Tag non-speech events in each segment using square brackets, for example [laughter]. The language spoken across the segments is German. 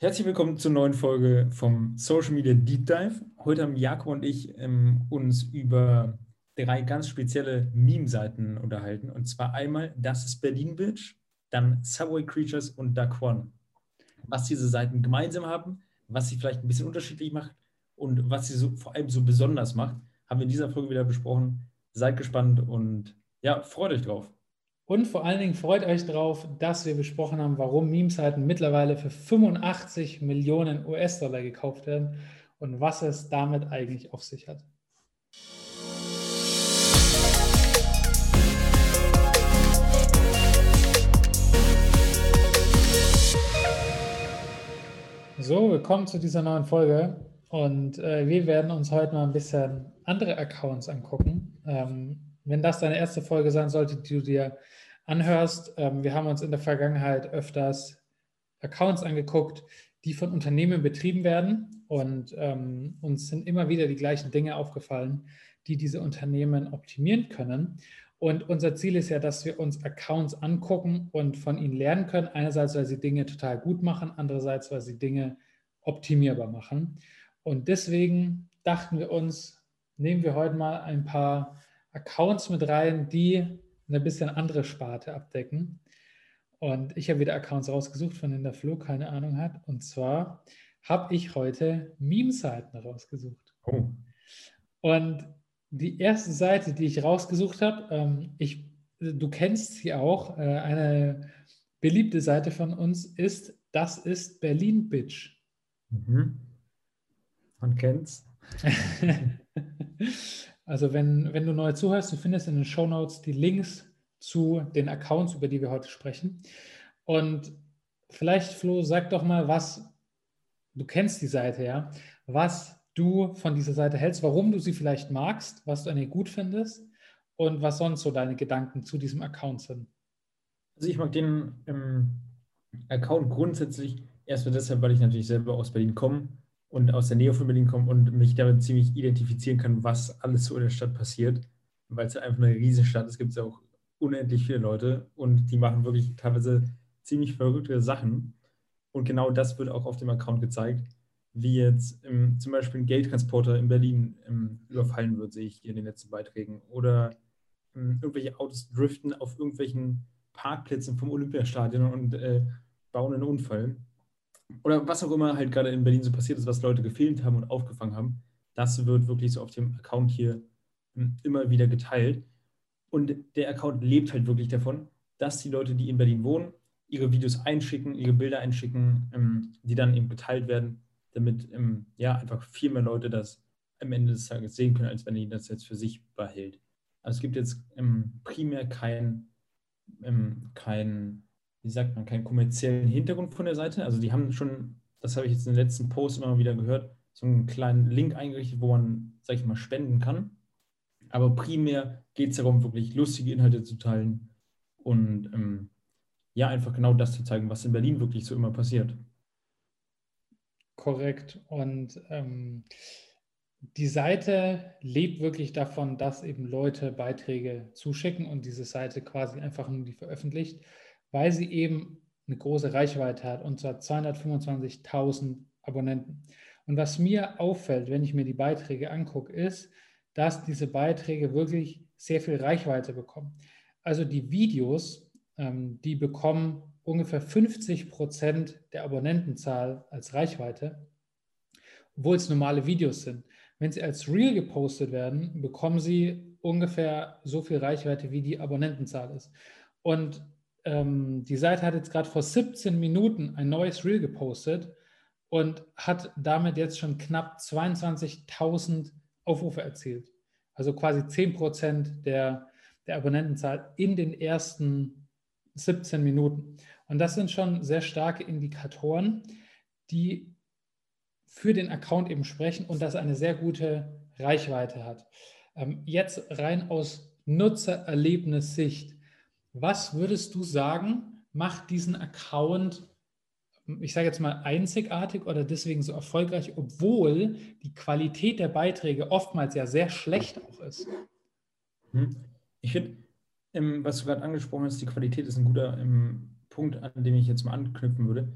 Herzlich willkommen zur neuen Folge vom Social Media Deep Dive. Heute haben Jakob und ich ähm, uns über drei ganz spezielle Meme-Seiten unterhalten. Und zwar einmal Das ist Berlin Bitch, dann Subway Creatures und One. Was diese Seiten gemeinsam haben, was sie vielleicht ein bisschen unterschiedlich macht und was sie so, vor allem so besonders macht, haben wir in dieser Folge wieder besprochen. Seid gespannt und ja, freut euch drauf. Und vor allen Dingen freut euch darauf, dass wir besprochen haben, warum Meme-Seiten mittlerweile für 85 Millionen US-Dollar gekauft werden und was es damit eigentlich auf sich hat. So, willkommen zu dieser neuen Folge und äh, wir werden uns heute mal ein bisschen andere Accounts angucken. Ähm, wenn das deine erste Folge sein sollte, die du dir anhörst, ähm, wir haben uns in der Vergangenheit öfters Accounts angeguckt, die von Unternehmen betrieben werden und ähm, uns sind immer wieder die gleichen Dinge aufgefallen, die diese Unternehmen optimieren können. Und unser Ziel ist ja, dass wir uns Accounts angucken und von ihnen lernen können. Einerseits, weil sie Dinge total gut machen, andererseits, weil sie Dinge optimierbar machen. Und deswegen dachten wir uns, nehmen wir heute mal ein paar Accounts mit rein, die eine bisschen andere Sparte abdecken. Und ich habe wieder Accounts rausgesucht, von denen der Flo keine Ahnung hat. Und zwar habe ich heute Meme-Seiten rausgesucht. Oh. Und die erste Seite, die ich rausgesucht habe, ähm, ich, du kennst sie auch, äh, eine beliebte Seite von uns ist, das ist Berlin Bitch. Mhm. Man kennt's. [laughs] Also wenn, wenn du neu zuhörst, du findest in den Show Notes die Links zu den Accounts, über die wir heute sprechen. Und vielleicht, Flo, sag doch mal, was, du kennst die Seite, ja, was du von dieser Seite hältst, warum du sie vielleicht magst, was du an ihr gut findest und was sonst so deine Gedanken zu diesem Account sind. Also ich mag den ähm, Account grundsätzlich erstmal deshalb, weil ich natürlich selber aus Berlin komme und aus der Nähe von Berlin komme und mich damit ziemlich identifizieren kann, was alles so in der Stadt passiert, weil es einfach eine Riesenstadt ist, gibt es ja auch unendlich viele Leute und die machen wirklich teilweise ziemlich verrückte Sachen. Und genau das wird auch auf dem Account gezeigt, wie jetzt ähm, zum Beispiel ein Geldtransporter in Berlin ähm, überfallen wird, sehe ich hier in den letzten Beiträgen. Oder ähm, irgendwelche Autos driften auf irgendwelchen Parkplätzen vom Olympiastadion und äh, bauen einen Unfall oder was auch immer halt gerade in Berlin so passiert ist, was Leute gefilmt haben und aufgefangen haben, das wird wirklich so auf dem Account hier hm, immer wieder geteilt. Und der Account lebt halt wirklich davon, dass die Leute, die in Berlin wohnen, ihre Videos einschicken, ihre Bilder einschicken, ähm, die dann eben geteilt werden, damit ähm, ja einfach viel mehr Leute das am Ende des Tages sehen können, als wenn die das jetzt für sich behält. Also es gibt jetzt primär kein, kein wie sagt man, keinen kommerziellen Hintergrund von der Seite. Also die haben schon, das habe ich jetzt in den letzten Posts immer wieder gehört, so einen kleinen Link eingerichtet, wo man, sag ich mal, spenden kann. Aber primär geht es darum, wirklich lustige Inhalte zu teilen und ähm, ja, einfach genau das zu zeigen, was in Berlin wirklich so immer passiert. Korrekt. Und ähm, die Seite lebt wirklich davon, dass eben Leute Beiträge zuschicken und diese Seite quasi einfach nur die veröffentlicht weil sie eben eine große Reichweite hat, und zwar 225.000 Abonnenten. Und was mir auffällt, wenn ich mir die Beiträge angucke, ist, dass diese Beiträge wirklich sehr viel Reichweite bekommen. Also die Videos, ähm, die bekommen ungefähr 50 Prozent der Abonnentenzahl als Reichweite, obwohl es normale Videos sind. Wenn sie als Reel gepostet werden, bekommen sie ungefähr so viel Reichweite, wie die Abonnentenzahl ist. Und ähm, die Seite hat jetzt gerade vor 17 Minuten ein neues Reel gepostet und hat damit jetzt schon knapp 22.000 Aufrufe erzielt. Also quasi 10 Prozent der, der Abonnentenzahl in den ersten 17 Minuten. Und das sind schon sehr starke Indikatoren, die für den Account eben sprechen und das eine sehr gute Reichweite hat. Ähm, jetzt rein aus Nutzererlebnissicht was würdest du sagen, macht diesen Account, ich sage jetzt mal, einzigartig oder deswegen so erfolgreich, obwohl die Qualität der Beiträge oftmals ja sehr schlecht auch ist? Hm. Ich finde, ähm, was du gerade angesprochen hast, die Qualität ist ein guter ähm, Punkt, an dem ich jetzt mal anknüpfen würde.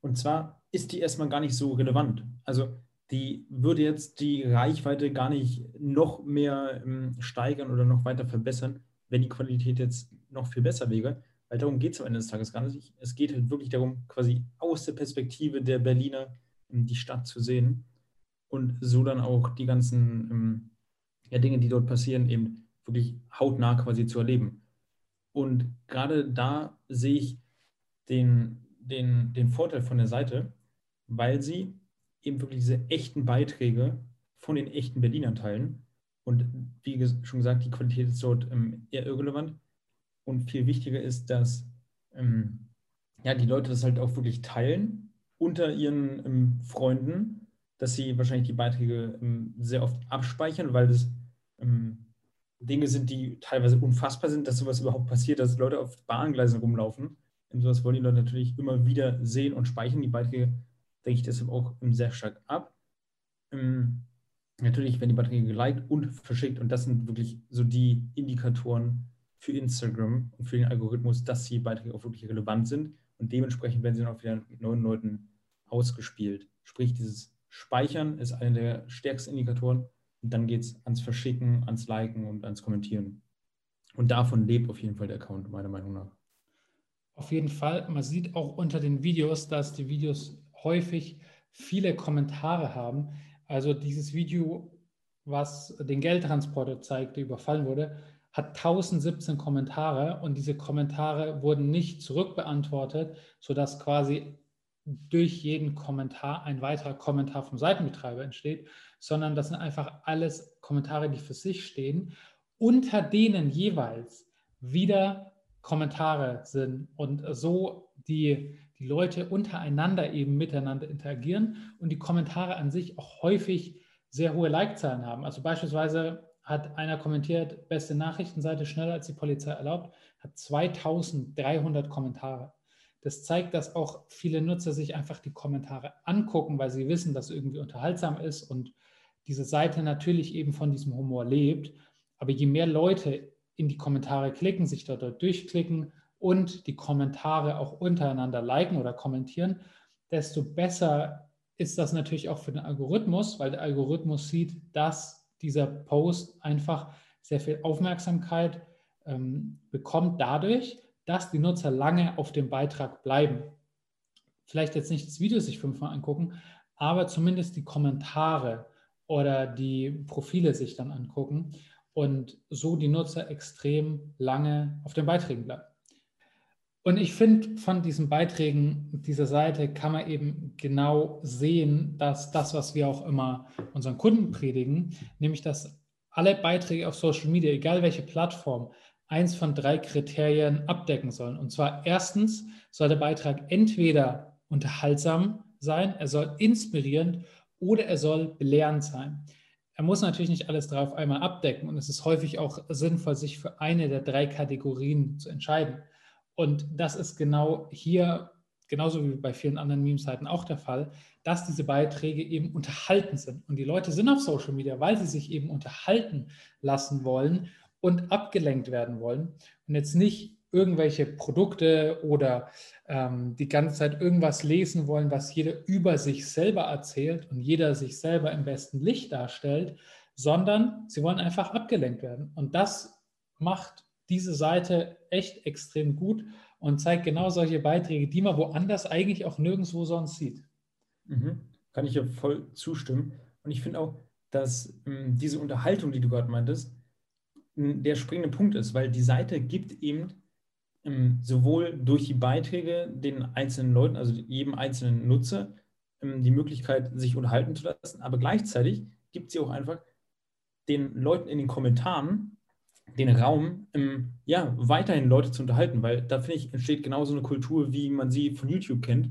Und zwar ist die erstmal gar nicht so relevant. Also die würde jetzt die Reichweite gar nicht noch mehr ähm, steigern oder noch weiter verbessern, wenn die Qualität jetzt noch viel besser wäre. Weil darum geht es am Ende des Tages gar nicht. Es geht halt wirklich darum, quasi aus der Perspektive der Berliner ähm, die Stadt zu sehen und so dann auch die ganzen ähm, ja, Dinge, die dort passieren, eben wirklich hautnah quasi zu erleben. Und gerade da sehe ich den, den, den Vorteil von der Seite, weil sie eben wirklich diese echten Beiträge von den echten Berlinern teilen. Und wie schon gesagt, die Qualität ist dort ähm, eher irrelevant. Und viel wichtiger ist, dass ähm, ja, die Leute das halt auch wirklich teilen unter ihren ähm, Freunden, dass sie wahrscheinlich die Beiträge ähm, sehr oft abspeichern, weil das ähm, Dinge sind, die teilweise unfassbar sind, dass sowas überhaupt passiert, dass Leute auf Bahngleisen rumlaufen. Und sowas wollen die Leute natürlich immer wieder sehen und speichern die Beiträge denke ich deshalb auch sehr stark ab. Ähm, natürlich werden die Beiträge geliked und verschickt und das sind wirklich so die Indikatoren für Instagram und für den Algorithmus, dass die Beiträge auch wirklich relevant sind und dementsprechend werden sie dann auch wieder neuen Leuten ausgespielt. Sprich, dieses Speichern ist einer der stärksten Indikatoren und dann geht es ans Verschicken, ans Liken und ans Kommentieren. Und davon lebt auf jeden Fall der Account, meiner Meinung nach. Auf jeden Fall. Man sieht auch unter den Videos, dass die Videos häufig viele Kommentare haben. Also dieses Video, was den Geldtransporter zeigt, der überfallen wurde, hat 1017 Kommentare und diese Kommentare wurden nicht zurückbeantwortet, sodass quasi durch jeden Kommentar ein weiterer Kommentar vom Seitenbetreiber entsteht, sondern das sind einfach alles Kommentare, die für sich stehen, unter denen jeweils wieder Kommentare sind. Und so die die Leute untereinander eben miteinander interagieren und die Kommentare an sich auch häufig sehr hohe Like-Zahlen haben. Also beispielsweise hat einer kommentiert, beste Nachrichtenseite schneller als die Polizei erlaubt, hat 2300 Kommentare. Das zeigt, dass auch viele Nutzer sich einfach die Kommentare angucken, weil sie wissen, dass irgendwie unterhaltsam ist und diese Seite natürlich eben von diesem Humor lebt. Aber je mehr Leute in die Kommentare klicken, sich dort, dort durchklicken und die Kommentare auch untereinander liken oder kommentieren, desto besser ist das natürlich auch für den Algorithmus, weil der Algorithmus sieht, dass dieser Post einfach sehr viel Aufmerksamkeit ähm, bekommt dadurch, dass die Nutzer lange auf dem Beitrag bleiben. Vielleicht jetzt nicht das Video sich fünfmal angucken, aber zumindest die Kommentare oder die Profile sich dann angucken und so die Nutzer extrem lange auf den Beiträgen bleiben. Und ich finde, von diesen Beiträgen dieser Seite kann man eben genau sehen, dass das, was wir auch immer unseren Kunden predigen, nämlich dass alle Beiträge auf Social Media, egal welche Plattform, eins von drei Kriterien abdecken sollen. Und zwar erstens soll der Beitrag entweder unterhaltsam sein, er soll inspirierend oder er soll belehrend sein. Er muss natürlich nicht alles drei auf einmal abdecken und es ist häufig auch sinnvoll, sich für eine der drei Kategorien zu entscheiden. Und das ist genau hier, genauso wie bei vielen anderen Meme-Seiten auch der Fall, dass diese Beiträge eben unterhalten sind. Und die Leute sind auf Social Media, weil sie sich eben unterhalten lassen wollen und abgelenkt werden wollen und jetzt nicht irgendwelche Produkte oder ähm, die ganze Zeit irgendwas lesen wollen, was jeder über sich selber erzählt und jeder sich selber im besten Licht darstellt, sondern sie wollen einfach abgelenkt werden. Und das macht diese Seite echt extrem gut und zeigt genau solche Beiträge, die man woanders eigentlich auch nirgendwo sonst sieht. Mhm. Kann ich ja voll zustimmen. Und ich finde auch, dass ähm, diese Unterhaltung, die du gerade meintest, der springende Punkt ist, weil die Seite gibt eben ähm, sowohl durch die Beiträge den einzelnen Leuten, also jedem einzelnen Nutzer, ähm, die Möglichkeit, sich unterhalten zu lassen, aber gleichzeitig gibt sie auch einfach den Leuten in den Kommentaren den Raum, ähm, ja, weiterhin Leute zu unterhalten, weil da finde ich, entsteht genauso eine Kultur, wie man sie von YouTube kennt,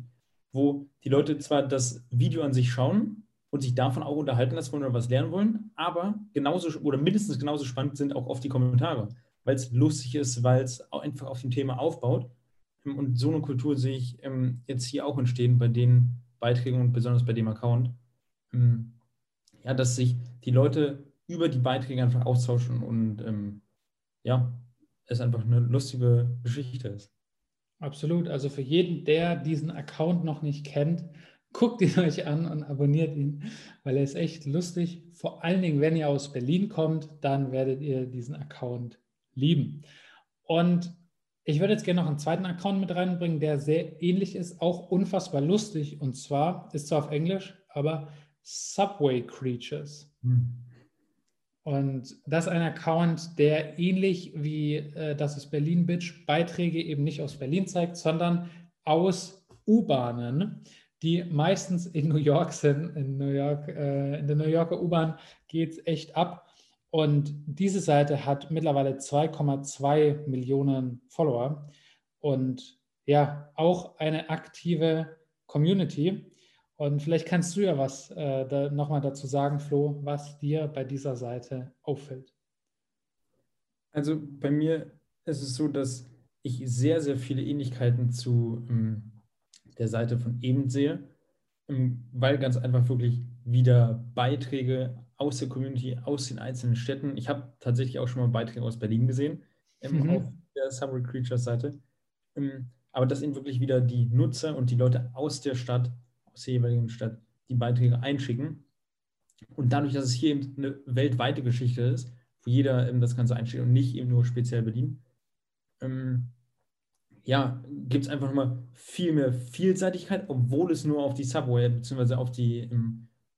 wo die Leute zwar das Video an sich schauen und sich davon auch unterhalten lassen wollen oder was lernen wollen, aber genauso oder mindestens genauso spannend sind auch oft die Kommentare, weil es lustig ist, weil es einfach auf dem Thema aufbaut. Ähm, und so eine Kultur sehe ich ähm, jetzt hier auch entstehen bei den Beiträgen und besonders bei dem Account. Ähm, ja, dass sich die Leute über die Beiträge einfach austauschen und ähm, ja, es einfach eine lustige Geschichte ist. Absolut. Also für jeden, der diesen Account noch nicht kennt, guckt ihn [laughs] euch an und abonniert ihn, weil er ist echt lustig. Vor allen Dingen, wenn ihr aus Berlin kommt, dann werdet ihr diesen Account lieben. Und ich würde jetzt gerne noch einen zweiten Account mit reinbringen, der sehr ähnlich ist, auch unfassbar lustig. Und zwar ist zwar auf Englisch, aber Subway Creatures. Hm. Und das ist ein Account, der ähnlich wie äh, das ist Berlin Bitch Beiträge eben nicht aus Berlin zeigt, sondern aus U-Bahnen die meistens in New York sind. In, New York, äh, in der New Yorker U-Bahn geht es echt ab. Und diese Seite hat mittlerweile 2,2 Millionen Follower und ja, auch eine aktive Community. Und vielleicht kannst du ja was äh, da nochmal dazu sagen, Flo, was dir bei dieser Seite auffällt. Also bei mir ist es so, dass ich sehr, sehr viele Ähnlichkeiten zu ähm, der Seite von eben sehe, ähm, weil ganz einfach wirklich wieder Beiträge aus der Community, aus den einzelnen Städten. Ich habe tatsächlich auch schon mal Beiträge aus Berlin gesehen, ähm, mhm. auf der Subway Creatures Seite. Ähm, aber dass eben wirklich wieder die Nutzer und die Leute aus der Stadt, aus der jeweiligen Stadt, die Beiträge einschicken. Und dadurch, dass es hier eben eine weltweite Geschichte ist, wo jeder das Ganze einschickt und nicht eben nur speziell Berlin, ja, gibt es einfach nochmal viel mehr Vielseitigkeit, obwohl es nur auf die Subway bzw. auf die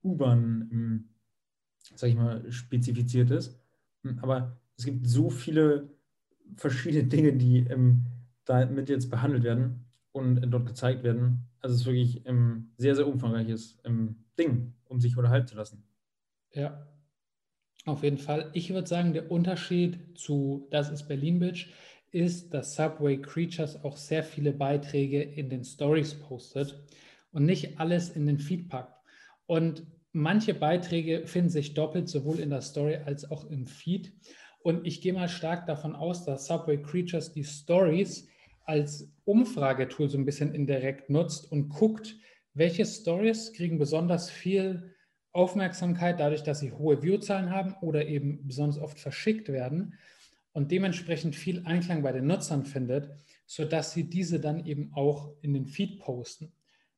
U-Bahn, sag ich mal, spezifiziert ist. Hm, aber es gibt so viele verschiedene Dinge, die ähm, damit jetzt behandelt werden und dort gezeigt werden. Also es ist wirklich ein sehr, sehr umfangreiches ähm, Ding, um sich unterhalten zu lassen. Ja, auf jeden Fall. Ich würde sagen, der Unterschied zu Das ist Berlin Bitch ist, dass Subway Creatures auch sehr viele Beiträge in den Stories postet und nicht alles in den Feed packt. Und manche Beiträge finden sich doppelt, sowohl in der Story als auch im Feed. Und ich gehe mal stark davon aus, dass Subway Creatures die Stories als Umfragetool so ein bisschen indirekt nutzt und guckt, welche Stories kriegen besonders viel Aufmerksamkeit dadurch, dass sie hohe Viewzahlen haben oder eben besonders oft verschickt werden und dementsprechend viel Einklang bei den Nutzern findet, sodass sie diese dann eben auch in den Feed posten.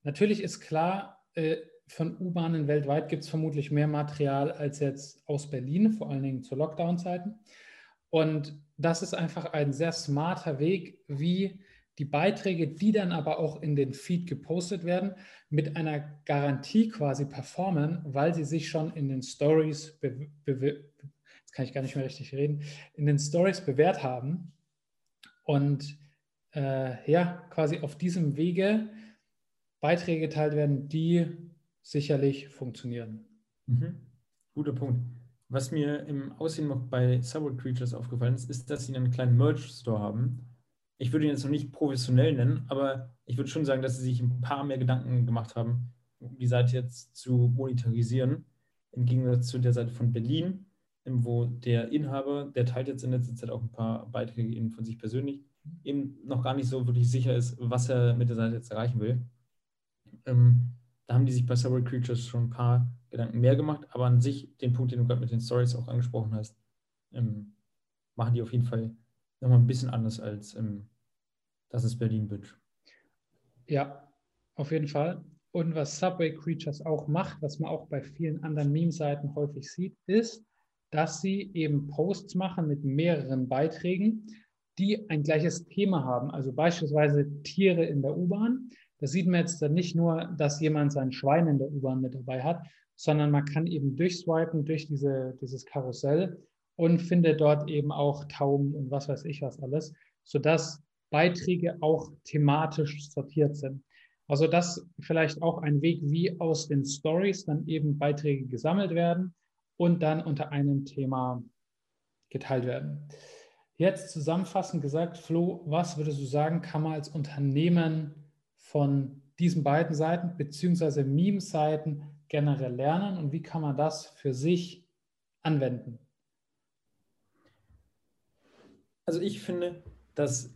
Natürlich ist klar, äh, von U-Bahnen weltweit gibt es vermutlich mehr Material als jetzt aus Berlin, vor allen Dingen zu Lockdown-Zeiten. Und das ist einfach ein sehr smarter Weg, wie die Beiträge, die dann aber auch in den Feed gepostet werden, mit einer Garantie quasi performen, weil sie sich schon in den Stories jetzt kann ich gar nicht mehr richtig reden, in den Stories bewährt haben und äh, ja, quasi auf diesem Wege Beiträge geteilt werden, die sicherlich funktionieren. Mhm. Guter Punkt. Was mir im Aussehen bei Subway Creatures aufgefallen ist, ist, dass sie einen kleinen Merch-Store haben. Ich würde ihn jetzt noch nicht professionell nennen, aber ich würde schon sagen, dass sie sich ein paar mehr Gedanken gemacht haben, um die Seite jetzt zu monetarisieren, im Gegensatz zu der Seite von Berlin, wo der Inhaber, der teilt jetzt in letzter Zeit auch ein paar Beiträge eben von sich persönlich, eben noch gar nicht so wirklich sicher ist, was er mit der Seite jetzt erreichen will. Ähm, da haben die sich bei Several Creatures schon ein paar Gedanken mehr gemacht, aber an sich, den Punkt, den du gerade mit den Stories auch angesprochen hast, ähm, machen die auf jeden Fall nochmal ein bisschen anders als ähm, das ist Berlin Bitch. Ja, auf jeden Fall. Und was Subway Creatures auch macht, was man auch bei vielen anderen Meme-Seiten häufig sieht, ist, dass sie eben Posts machen mit mehreren Beiträgen, die ein gleiches Thema haben. Also beispielsweise Tiere in der U-Bahn. Da sieht man jetzt nicht nur, dass jemand sein Schwein in der U-Bahn mit dabei hat, sondern man kann eben durchswipen durch diese, dieses Karussell und findet dort eben auch Tauben und was weiß ich was alles, sodass Beiträge auch thematisch sortiert sind. Also das vielleicht auch ein Weg, wie aus den Stories dann eben Beiträge gesammelt werden und dann unter einem Thema geteilt werden. Jetzt zusammenfassend gesagt, Flo, was würdest du sagen, kann man als Unternehmen von diesen beiden Seiten beziehungsweise Meme-Seiten generell lernen und wie kann man das für sich anwenden? Also ich finde, dass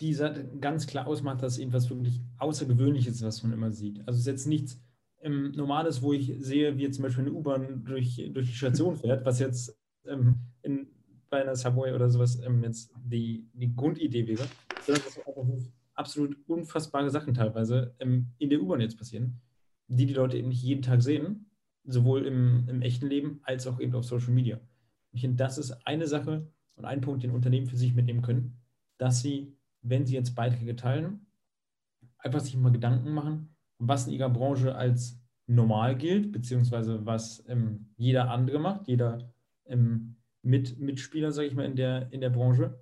die ganz klar ausmacht, dass irgendwas wirklich Außergewöhnliches was man immer sieht. Also es ist jetzt nichts ähm, Normales, wo ich sehe, wie zum Beispiel eine U-Bahn durch, durch die Station fährt, was jetzt ähm, in, bei einer Subway oder sowas ähm, jetzt die, die Grundidee wäre, sondern dass einfach absolut unfassbare Sachen teilweise ähm, in der U-Bahn jetzt passieren. die die Leute eben nicht jeden Tag sehen, sowohl im, im echten Leben als auch eben auf Social Media. Ich finde, das ist eine Sache und ein Punkt, den Unternehmen für sich mitnehmen können, dass sie, wenn sie jetzt Beiträge teilen, einfach sich mal Gedanken machen, was in ihrer Branche als normal gilt, beziehungsweise was ähm, jeder andere macht, jeder ähm, Mit Mitspieler, sage ich mal, in der, in der Branche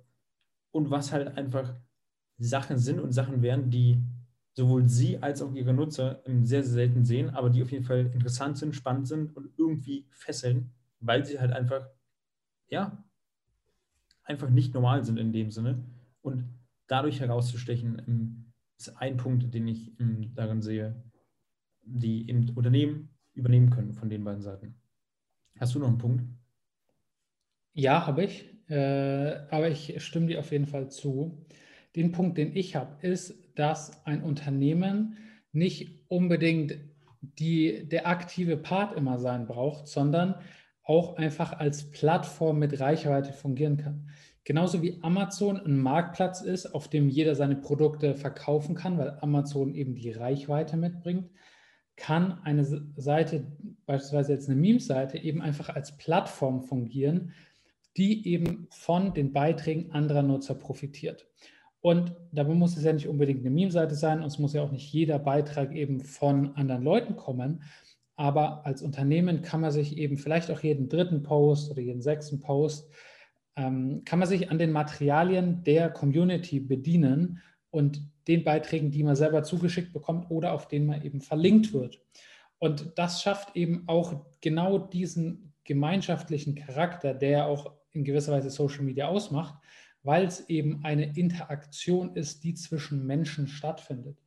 und was halt einfach Sachen sind und Sachen wären, die sowohl Sie als auch Ihre Nutzer sehr, sehr selten sehen, aber die auf jeden Fall interessant sind, spannend sind und irgendwie fesseln, weil sie halt einfach, ja, einfach nicht normal sind in dem Sinne. Und dadurch herauszustechen, ähm, ist ein Punkt, den ich ähm, darin sehe, die im Unternehmen übernehmen können von den beiden Seiten. Hast du noch einen Punkt? Ja, habe ich. Äh, aber ich stimme dir auf jeden Fall zu. Den Punkt, den ich habe, ist, dass ein Unternehmen nicht unbedingt die, der aktive Part immer sein braucht, sondern auch einfach als Plattform mit Reichweite fungieren kann. Genauso wie Amazon ein Marktplatz ist, auf dem jeder seine Produkte verkaufen kann, weil Amazon eben die Reichweite mitbringt, kann eine Seite, beispielsweise jetzt eine Meme-Seite, eben einfach als Plattform fungieren, die eben von den Beiträgen anderer Nutzer profitiert. Und dabei muss es ja nicht unbedingt eine Meme-Seite sein und es muss ja auch nicht jeder Beitrag eben von anderen Leuten kommen. Aber als Unternehmen kann man sich eben vielleicht auch jeden dritten Post oder jeden sechsten Post, ähm, kann man sich an den Materialien der Community bedienen und den Beiträgen, die man selber zugeschickt bekommt oder auf denen man eben verlinkt wird. Und das schafft eben auch genau diesen gemeinschaftlichen Charakter, der auch in gewisser Weise Social Media ausmacht, weil es eben eine Interaktion ist, die zwischen Menschen stattfindet.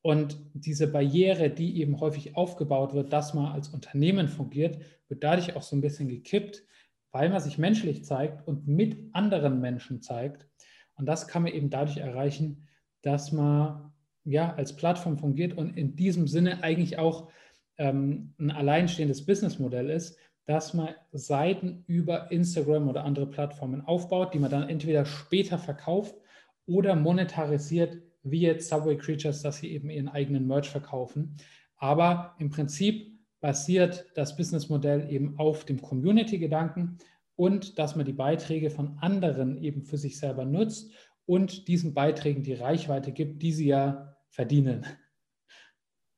Und diese Barriere, die eben häufig aufgebaut wird, dass man als Unternehmen fungiert, wird dadurch auch so ein bisschen gekippt, weil man sich menschlich zeigt und mit anderen Menschen zeigt. Und das kann man eben dadurch erreichen, dass man ja als Plattform fungiert und in diesem Sinne eigentlich auch ähm, ein alleinstehendes Businessmodell ist, dass man Seiten über Instagram oder andere Plattformen aufbaut, die man dann entweder später verkauft oder monetarisiert, wie jetzt Subway Creatures, dass sie eben ihren eigenen Merch verkaufen. Aber im Prinzip basiert das Businessmodell eben auf dem Community-Gedanken und dass man die Beiträge von anderen eben für sich selber nutzt und diesen Beiträgen die Reichweite gibt, die sie ja verdienen.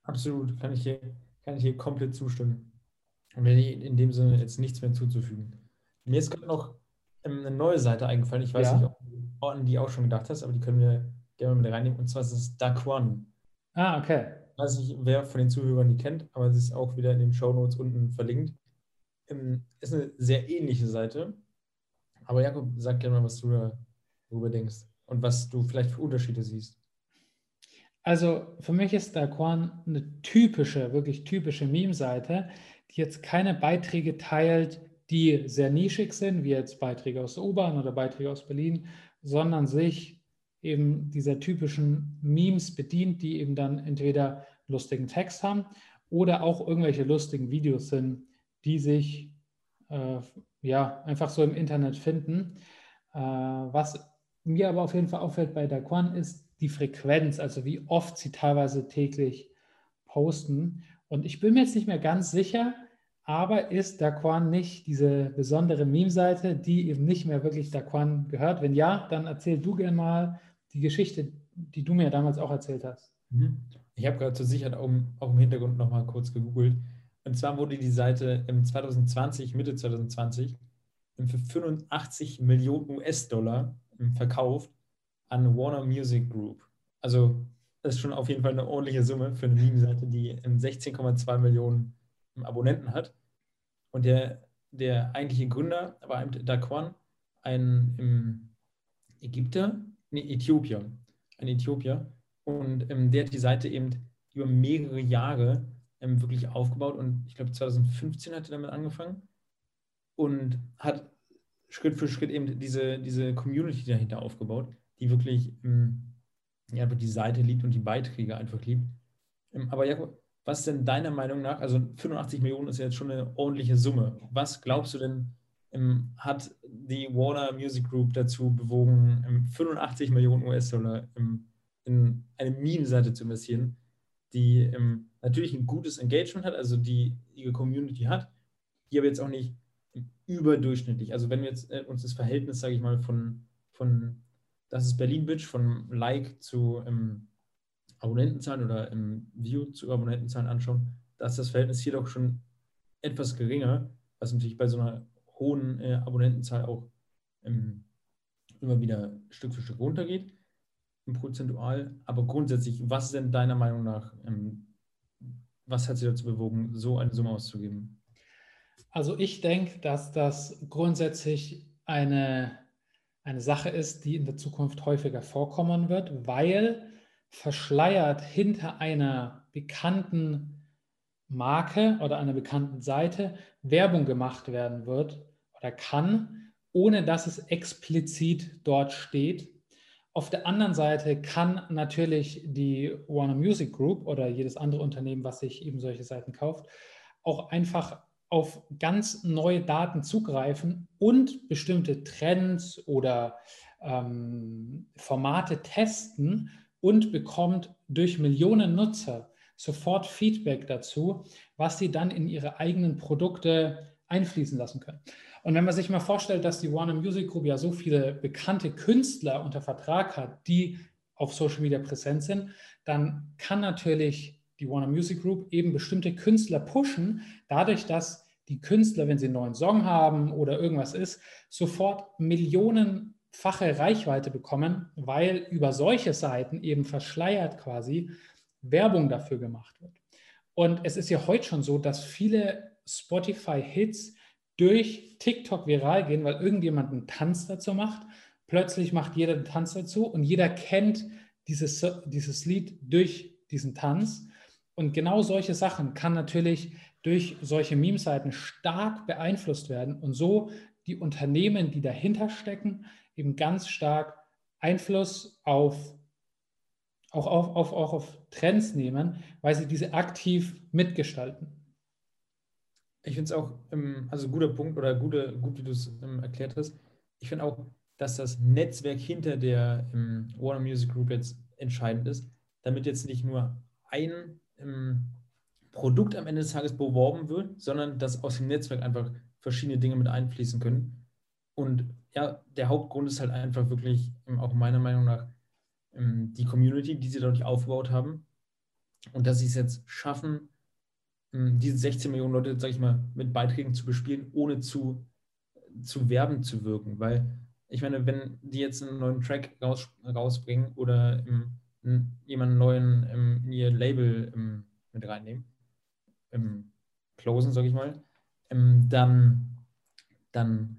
Absolut, kann ich hier, kann ich hier komplett zustimmen. Und in dem Sinne jetzt nichts mehr hinzuzufügen. Mir ist gerade noch ähm, eine neue Seite eingefallen. Ich weiß ja. nicht, ob du an die auch schon gedacht hast, aber die können wir gerne mit reinnehmen. Und zwar ist es Daquan. Ah, okay. Ich weiß nicht, wer von den Zuhörern die kennt, aber es ist auch wieder in den Show Notes unten verlinkt. Ähm, ist eine sehr ähnliche Seite. Aber Jakob, sag gerne mal, was du darüber denkst und was du vielleicht für Unterschiede siehst. Also für mich ist Daquan eine typische, wirklich typische Meme-Seite, jetzt keine Beiträge teilt, die sehr nischig sind, wie jetzt Beiträge aus der U-Bahn oder Beiträge aus Berlin, sondern sich eben dieser typischen Memes bedient, die eben dann entweder lustigen Text haben oder auch irgendwelche lustigen Videos sind, die sich äh, ja einfach so im Internet finden. Äh, was mir aber auf jeden Fall auffällt bei Daquan ist die Frequenz, also wie oft sie teilweise täglich posten. Und ich bin mir jetzt nicht mehr ganz sicher, aber ist Daquan nicht diese besondere Meme-Seite, die eben nicht mehr wirklich Daquan gehört? Wenn ja, dann erzähl du gerne mal die Geschichte, die du mir damals auch erzählt hast. Mhm. Ich habe gerade zur Sicherheit auch, auch im Hintergrund nochmal kurz gegoogelt. Und zwar wurde die Seite im 2020, Mitte 2020, für 85 Millionen US-Dollar verkauft an Warner Music Group. Also das ist schon auf jeden Fall eine ordentliche Summe für eine Meme-Seite, die 16,2 Millionen Abonnenten hat. Und der, der eigentliche Gründer war Daquan, ein Ägypter, nee, Äthiopier, ein Äthiopier. Und ähm, der hat die Seite eben über mehrere Jahre ähm, wirklich aufgebaut und ich glaube 2015 hat er damit angefangen und hat Schritt für Schritt eben diese, diese Community dahinter aufgebaut, die wirklich ähm, ja, die Seite liebt und die Beiträge einfach liebt. Ähm, aber Jakob, was ist denn deiner Meinung nach, also 85 Millionen ist ja jetzt schon eine ordentliche Summe. Was glaubst du denn, ähm, hat die Warner Music Group dazu bewogen, 85 Millionen US-Dollar in eine Meme-Seite zu investieren, die ähm, natürlich ein gutes Engagement hat, also die ihre Community hat, die aber jetzt auch nicht überdurchschnittlich. Also wenn wir jetzt äh, uns das Verhältnis, sage ich mal, von, von das ist Berlin Bitch, von Like zu ähm, Abonnentenzahlen oder im View zu Abonnentenzahlen anschauen, da ist das Verhältnis hier doch schon etwas geringer, was natürlich bei so einer hohen äh, Abonnentenzahl auch ähm, immer wieder Stück für Stück runtergeht, prozentual. Aber grundsätzlich, was ist denn deiner Meinung nach, ähm, was hat sie dazu bewogen, so eine Summe auszugeben? Also ich denke, dass das grundsätzlich eine, eine Sache ist, die in der Zukunft häufiger vorkommen wird, weil verschleiert hinter einer bekannten Marke oder einer bekannten Seite Werbung gemacht werden wird oder kann, ohne dass es explizit dort steht. Auf der anderen Seite kann natürlich die Warner Music Group oder jedes andere Unternehmen, was sich eben solche Seiten kauft, auch einfach auf ganz neue Daten zugreifen und bestimmte Trends oder ähm, Formate testen und bekommt durch Millionen Nutzer sofort Feedback dazu, was sie dann in ihre eigenen Produkte einfließen lassen können. Und wenn man sich mal vorstellt, dass die Warner Music Group ja so viele bekannte Künstler unter Vertrag hat, die auf Social Media präsent sind, dann kann natürlich die Warner Music Group eben bestimmte Künstler pushen, dadurch, dass die Künstler, wenn sie einen neuen Song haben oder irgendwas ist, sofort Millionen fache Reichweite bekommen, weil über solche Seiten eben verschleiert quasi Werbung dafür gemacht wird. Und es ist ja heute schon so, dass viele Spotify-Hits durch TikTok viral gehen, weil irgendjemand einen Tanz dazu macht. Plötzlich macht jeder einen Tanz dazu und jeder kennt dieses, dieses Lied durch diesen Tanz. Und genau solche Sachen kann natürlich durch solche Meme-Seiten stark beeinflusst werden und so die Unternehmen, die dahinter stecken, eben ganz stark Einfluss auf, auch auf, auf, auch auf Trends nehmen, weil sie diese aktiv mitgestalten. Ich finde es auch, ähm, also guter Punkt oder gute, gut, wie du es ähm, erklärt hast. Ich finde auch, dass das Netzwerk hinter der ähm, Warner Music Group jetzt entscheidend ist, damit jetzt nicht nur ein Produkt am Ende des Tages beworben wird, sondern dass aus dem Netzwerk einfach verschiedene Dinge mit einfließen können. Und ja, der Hauptgrund ist halt einfach wirklich, ähm, auch meiner Meinung nach, ähm, die Community, die sie dadurch aufgebaut haben. Und dass sie es jetzt schaffen, ähm, diese 16 Millionen Leute, sag ich mal, mit Beiträgen zu bespielen, ohne zu, zu werben zu wirken. Weil ich meine, wenn die jetzt einen neuen Track raus, rausbringen oder jemanden neuen in ihr Label mit reinnehmen, closen, sag ich mal, dann, dann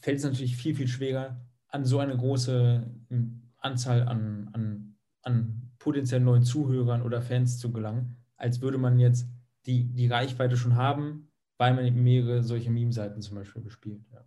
fällt es natürlich viel, viel schwerer, an so eine große hm, Anzahl an, an, an potenziell neuen Zuhörern oder Fans zu gelangen, als würde man jetzt die, die Reichweite schon haben, weil man mehrere solche Meme-Seiten zum Beispiel bespielt. Ja.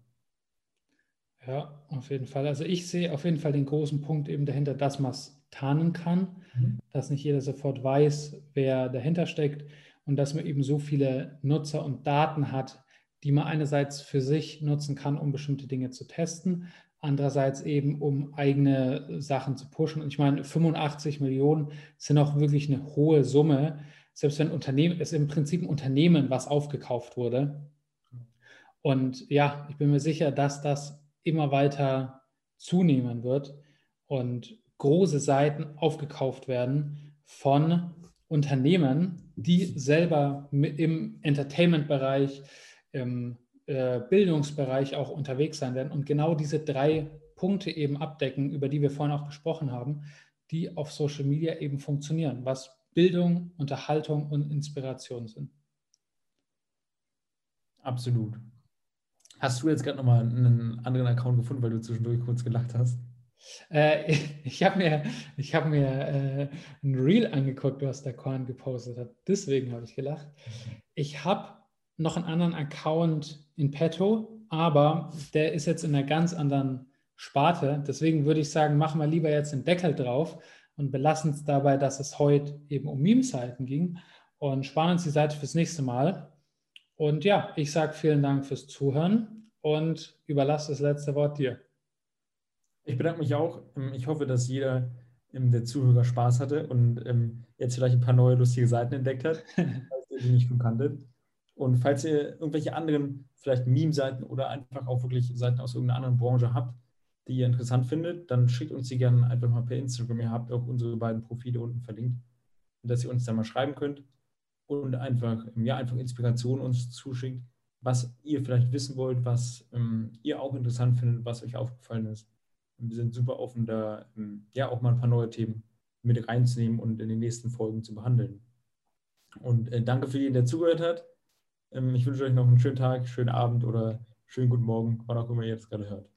ja. auf jeden Fall. Also ich sehe auf jeden Fall den großen Punkt eben dahinter, dass man es tarnen kann, mhm. dass nicht jeder sofort weiß, wer dahinter steckt und dass man eben so viele Nutzer und Daten hat, die man einerseits für sich nutzen kann, um bestimmte Dinge zu testen, andererseits eben um eigene Sachen zu pushen. Und ich meine, 85 Millionen sind auch wirklich eine hohe Summe, selbst wenn Unternehmen, es ist im Prinzip ein Unternehmen, was aufgekauft wurde. Und ja, ich bin mir sicher, dass das immer weiter zunehmen wird und große Seiten aufgekauft werden von Unternehmen, die selber im Entertainment-Bereich im äh, Bildungsbereich auch unterwegs sein werden und genau diese drei Punkte eben abdecken, über die wir vorhin auch gesprochen haben, die auf Social Media eben funktionieren, was Bildung, Unterhaltung und Inspiration sind. Absolut. Hast du jetzt gerade nochmal einen anderen Account gefunden, weil du zwischendurch kurz gelacht hast? Äh, [laughs] ich habe mir, ich hab mir äh, ein Reel angeguckt, was der Korn gepostet hat. Deswegen habe ich gelacht. Ich habe noch einen anderen Account in petto, aber der ist jetzt in einer ganz anderen Sparte. Deswegen würde ich sagen, machen wir lieber jetzt den Deckel drauf und belassen es dabei, dass es heute eben um Meme-Seiten ging und sparen uns die Seite fürs nächste Mal. Und ja, ich sage vielen Dank fürs Zuhören und überlasse das letzte Wort dir. Ich bedanke mich auch. Ich hoffe, dass jeder ähm, der Zuhörer Spaß hatte und ähm, jetzt vielleicht ein paar neue lustige Seiten entdeckt hat, [laughs] falls ihr die nicht schon kanntet. Und falls ihr irgendwelche anderen, vielleicht Meme-Seiten oder einfach auch wirklich Seiten aus irgendeiner anderen Branche habt, die ihr interessant findet, dann schickt uns die gerne einfach mal per Instagram. Ihr habt auch unsere beiden Profile unten verlinkt, dass ihr uns da mal schreiben könnt und einfach, ja, einfach Inspiration uns zuschickt, was ihr vielleicht wissen wollt, was ähm, ihr auch interessant findet, was euch aufgefallen ist. Wir sind super offen, da ähm, ja auch mal ein paar neue Themen mit reinzunehmen und in den nächsten Folgen zu behandeln. Und äh, danke für jeden, der zugehört hat. Ähm, ich wünsche euch noch einen schönen Tag, schönen Abend oder schönen guten Morgen, wann auch immer ihr jetzt gerade hört.